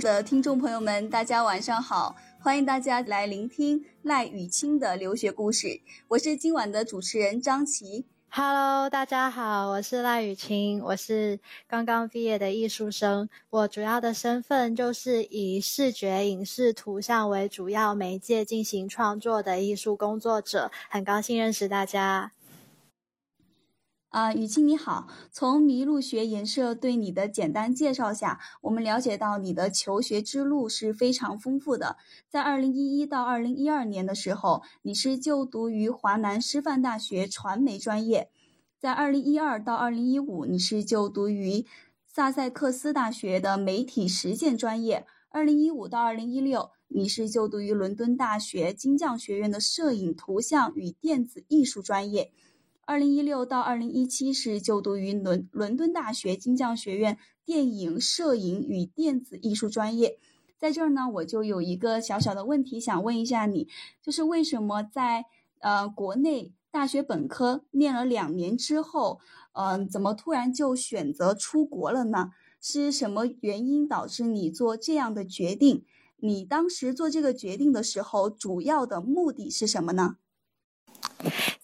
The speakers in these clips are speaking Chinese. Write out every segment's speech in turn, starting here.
的听众朋友们，大家晚上好！欢迎大家来聆听赖雨清的留学故事。我是今晚的主持人张琪。Hello，大家好，我是赖雨清，我是刚刚毕业的艺术生。我主要的身份就是以视觉影视图像为主要媒介进行创作的艺术工作者。很高兴认识大家。啊，雨清你好！从麋鹿学研社对你的简单介绍下，我们了解到你的求学之路是非常丰富的。在二零一一到二零一二年的时候，你是就读于华南师范大学传媒专业；在二零一二到二零一五，你是就读于萨塞克斯大学的媒体实践专业；二零一五到二零一六，你是就读于伦敦大学金匠学院的摄影、图像与电子艺术专业。二零一六到二零一七是就读于伦伦敦大学金匠学院电影摄影与电子艺术专业，在这儿呢，我就有一个小小的问题想问一下你，就是为什么在呃国内大学本科念了两年之后，嗯，怎么突然就选择出国了呢？是什么原因导致你做这样的决定？你当时做这个决定的时候，主要的目的是什么呢？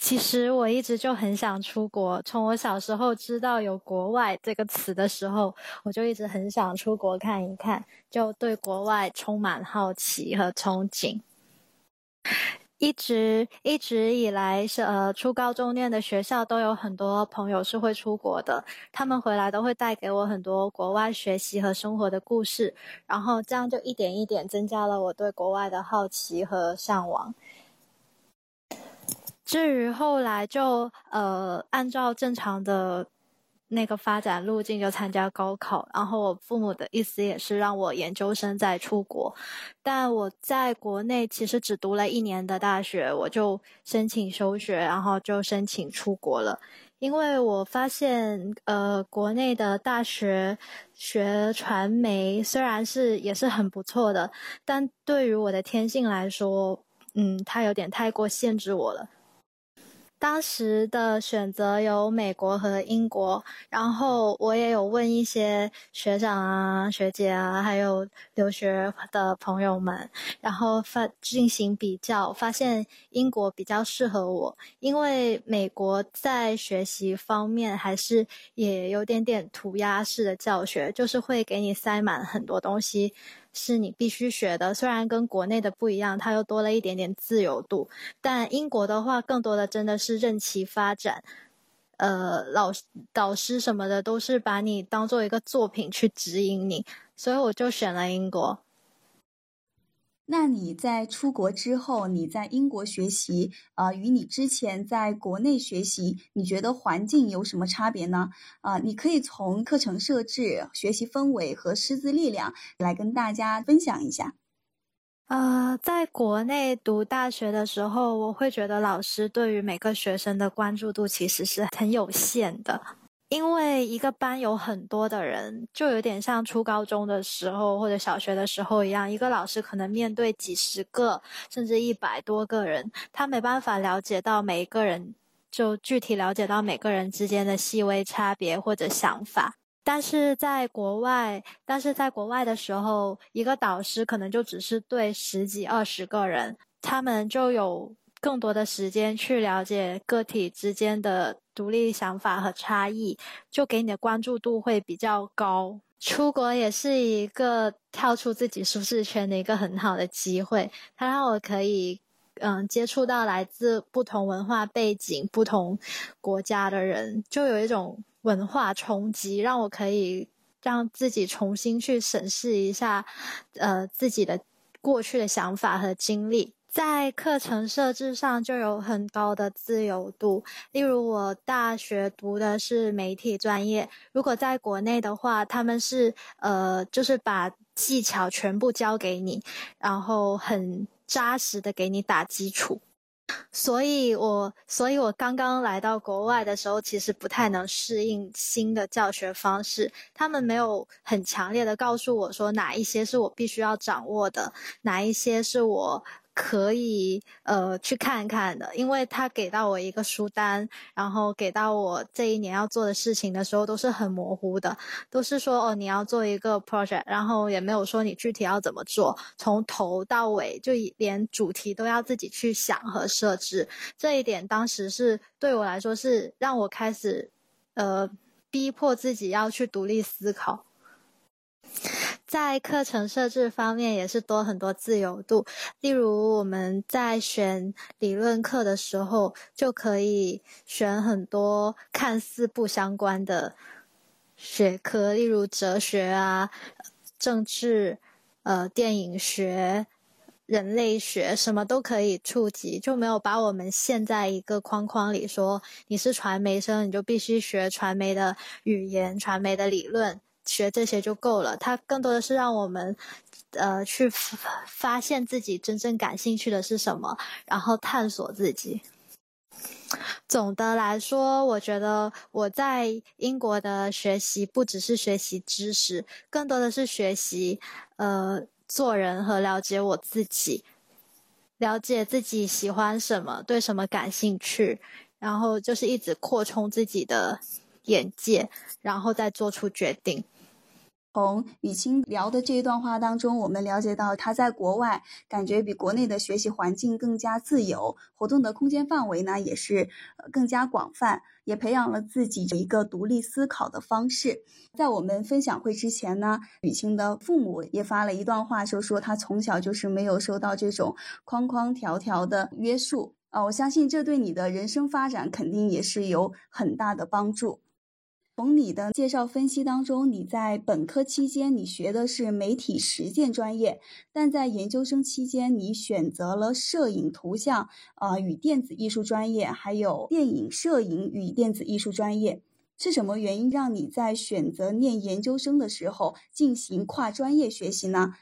其实我一直就很想出国。从我小时候知道有“国外”这个词的时候，我就一直很想出国看一看，就对国外充满好奇和憧憬。一直一直以来是呃，初高中念的学校都有很多朋友是会出国的，他们回来都会带给我很多国外学习和生活的故事，然后这样就一点一点增加了我对国外的好奇和向往。至于后来就呃按照正常的那个发展路径就参加高考，然后我父母的意思也是让我研究生再出国，但我在国内其实只读了一年的大学，我就申请休学，然后就申请出国了，因为我发现呃国内的大学学传媒虽然是也是很不错的，但对于我的天性来说，嗯，它有点太过限制我了。当时的选择有美国和英国，然后我也有问一些学长啊、学姐啊，还有留学的朋友们，然后发进行比较，发现英国比较适合我，因为美国在学习方面还是也有点点涂鸦式的教学，就是会给你塞满很多东西。是你必须学的，虽然跟国内的不一样，它又多了一点点自由度。但英国的话，更多的真的是任其发展，呃，老导师什么的都是把你当做一个作品去指引你，所以我就选了英国。那你在出国之后，你在英国学习，呃，与你之前在国内学习，你觉得环境有什么差别呢？啊，你可以从课程设置、学习氛围和师资力量来跟大家分享一下。呃，在国内读大学的时候，我会觉得老师对于每个学生的关注度其实是很有限的。因为一个班有很多的人，就有点像初高中的时候或者小学的时候一样，一个老师可能面对几十个甚至一百多个人，他没办法了解到每一个人，就具体了解到每个人之间的细微差别或者想法。但是在国外，但是在国外的时候，一个导师可能就只是对十几二十个人，他们就有更多的时间去了解个体之间的。独立想法和差异，就给你的关注度会比较高。出国也是一个跳出自己舒适圈的一个很好的机会，它让我可以嗯接触到来自不同文化背景、不同国家的人，就有一种文化冲击，让我可以让自己重新去审视一下呃自己的过去的想法和经历。在课程设置上就有很高的自由度，例如我大学读的是媒体专业，如果在国内的话，他们是呃，就是把技巧全部教给你，然后很扎实的给你打基础。所以我，所以我刚刚来到国外的时候，其实不太能适应新的教学方式。他们没有很强烈的告诉我说哪一些是我必须要掌握的，哪一些是我可以呃去看看的，因为他给到我一个书单，然后给到我这一年要做的事情的时候都是很模糊的，都是说哦你要做一个 project，然后也没有说你具体要怎么做，从头到尾就连主题都要自己去想和设置。这一点当时是对我来说是让我开始呃逼迫自己要去独立思考。在课程设置方面也是多很多自由度，例如我们在选理论课的时候，就可以选很多看似不相关的学科，例如哲学啊、政治、呃、电影学、人类学，什么都可以触及，就没有把我们陷在一个框框里，说你是传媒生，你就必须学传媒的语言、传媒的理论。学这些就够了，它更多的是让我们，呃，去发现自己真正感兴趣的是什么，然后探索自己。总的来说，我觉得我在英国的学习不只是学习知识，更多的是学习，呃，做人和了解我自己，了解自己喜欢什么，对什么感兴趣，然后就是一直扩充自己的眼界，然后再做出决定。从雨清聊的这一段话当中，我们了解到他在国外感觉比国内的学习环境更加自由，活动的空间范围呢也是呃更加广泛，也培养了自己一个独立思考的方式。在我们分享会之前呢，雨清的父母也发了一段话，就说他从小就是没有受到这种框框条条的约束啊，我相信这对你的人生发展肯定也是有很大的帮助。从你的介绍分析当中，你在本科期间你学的是媒体实践专业，但在研究生期间你选择了摄影图像啊与电子艺术专业，还有电影摄影与电子艺术专业，是什么原因让你在选择念研究生的时候进行跨专业学习呢？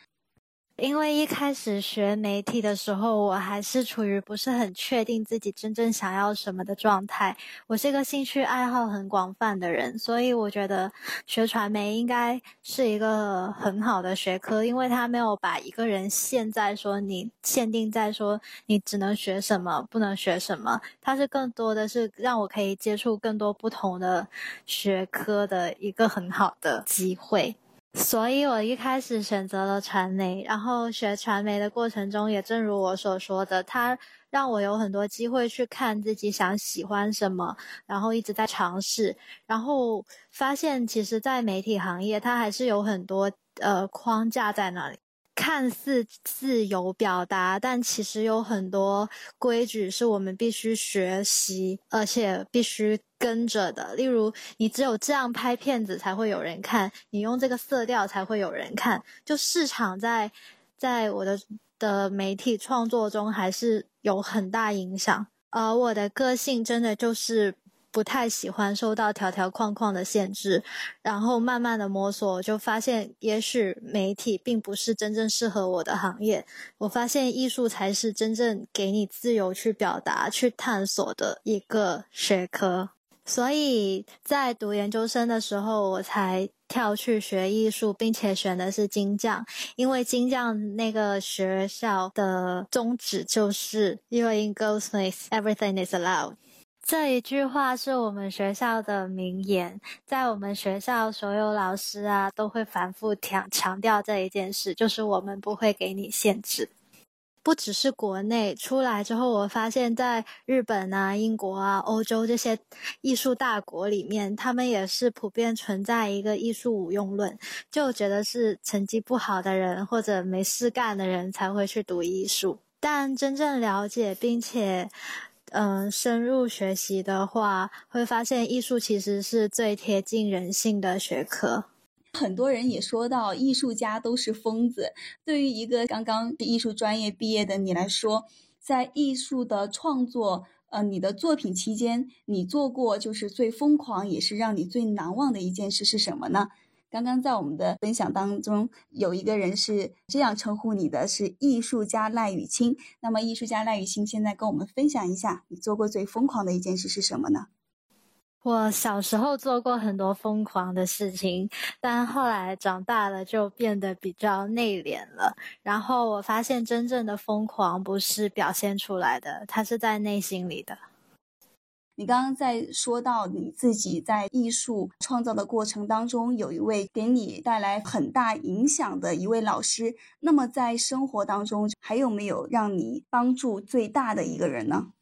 因为一开始学媒体的时候，我还是处于不是很确定自己真正想要什么的状态。我是一个兴趣爱好很广泛的人，所以我觉得学传媒应该是一个很好的学科，因为它没有把一个人限在说你限定在说你只能学什么，不能学什么。它是更多的是让我可以接触更多不同的学科的一个很好的机会。所以我一开始选择了传媒，然后学传媒的过程中，也正如我所说的，它让我有很多机会去看自己想喜欢什么，然后一直在尝试，然后发现其实，在媒体行业，它还是有很多呃框架在那里。看似自由表达，但其实有很多规矩是我们必须学习，而且必须跟着的。例如，你只有这样拍片子才会有人看，你用这个色调才会有人看。就市场在在我的的媒体创作中还是有很大影响。而我的个性真的就是。不太喜欢受到条条框框的限制，然后慢慢的摸索，就发现也许媒体并不是真正适合我的行业。我发现艺术才是真正给你自由去表达、去探索的一个学科。所以在读研究生的时候，我才跳去学艺术，并且选的是金匠，因为金匠那个学校的宗旨就是 you're in Goldsmith, everything is allowed”。这一句话是我们学校的名言，在我们学校所有老师啊都会反复强强调这一件事，就是我们不会给你限制。不只是国内出来之后，我发现在日本啊、英国啊、欧洲这些艺术大国里面，他们也是普遍存在一个艺术无用论，就觉得是成绩不好的人或者没事干的人才会去读艺术。但真正了解并且。嗯，深入学习的话，会发现艺术其实是最贴近人性的学科。很多人也说到，艺术家都是疯子。对于一个刚刚艺术专业毕业的你来说，在艺术的创作，呃，你的作品期间，你做过就是最疯狂，也是让你最难忘的一件事是什么呢？刚刚在我们的分享当中，有一个人是这样称呼你的，是艺术家赖雨清。那么，艺术家赖雨清现在跟我们分享一下，你做过最疯狂的一件事是什么呢？我小时候做过很多疯狂的事情，但后来长大了就变得比较内敛了。然后我发现，真正的疯狂不是表现出来的，它是在内心里的。你刚刚在说到你自己在艺术创造的过程当中，有一位给你带来很大影响的一位老师。那么在生活当中，还有没有让你帮助最大的一个人呢？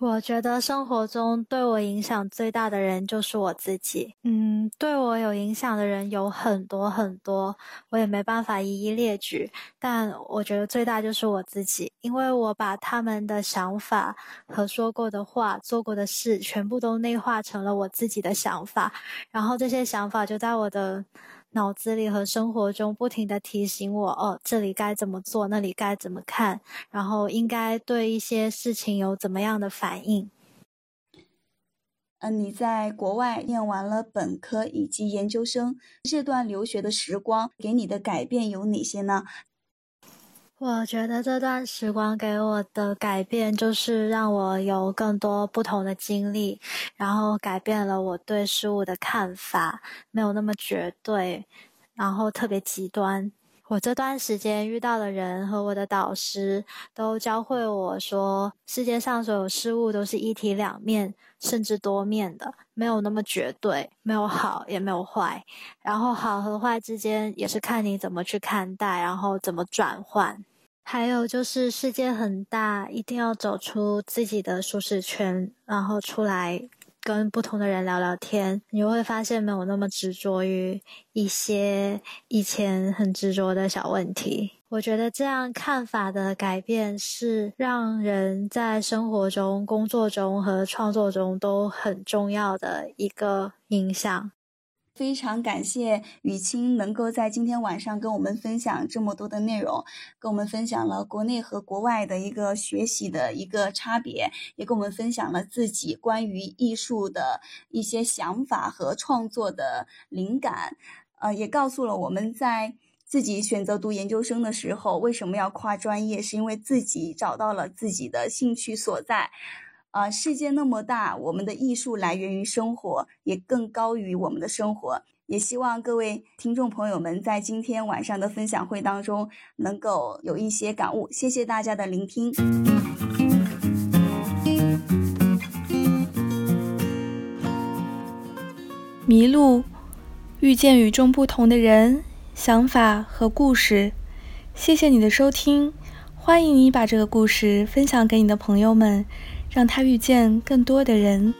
我觉得生活中对我影响最大的人就是我自己。嗯，对我有影响的人有很多很多，我也没办法一一列举。但我觉得最大就是我自己，因为我把他们的想法和说过的话、做过的事，全部都内化成了我自己的想法，然后这些想法就在我的。脑子里和生活中不停的提醒我，哦，这里该怎么做，那里该怎么看，然后应该对一些事情有怎么样的反应。嗯，你在国外念完了本科以及研究生，这段留学的时光给你的改变有哪些呢？我觉得这段时光给我的改变，就是让我有更多不同的经历，然后改变了我对事物的看法，没有那么绝对，然后特别极端。我这段时间遇到的人和我的导师都教会我说，世界上所有事物都是一体两面，甚至多面的，没有那么绝对，没有好也没有坏，然后好和坏之间也是看你怎么去看待，然后怎么转换。还有就是世界很大，一定要走出自己的舒适圈，然后出来跟不同的人聊聊天，你就会发现没有那么执着于一些以前很执着的小问题。我觉得这样看法的改变是让人在生活中、工作中和创作中都很重要的一个影响。非常感谢雨清能够在今天晚上跟我们分享这么多的内容，跟我们分享了国内和国外的一个学习的一个差别，也跟我们分享了自己关于艺术的一些想法和创作的灵感，呃，也告诉了我们在自己选择读研究生的时候为什么要跨专业，是因为自己找到了自己的兴趣所在。啊，世界那么大，我们的艺术来源于生活，也更高于我们的生活。也希望各位听众朋友们在今天晚上的分享会当中能够有一些感悟。谢谢大家的聆听。迷路，遇见与众不同的人、想法和故事。谢谢你的收听，欢迎你把这个故事分享给你的朋友们。让他遇见更多的人。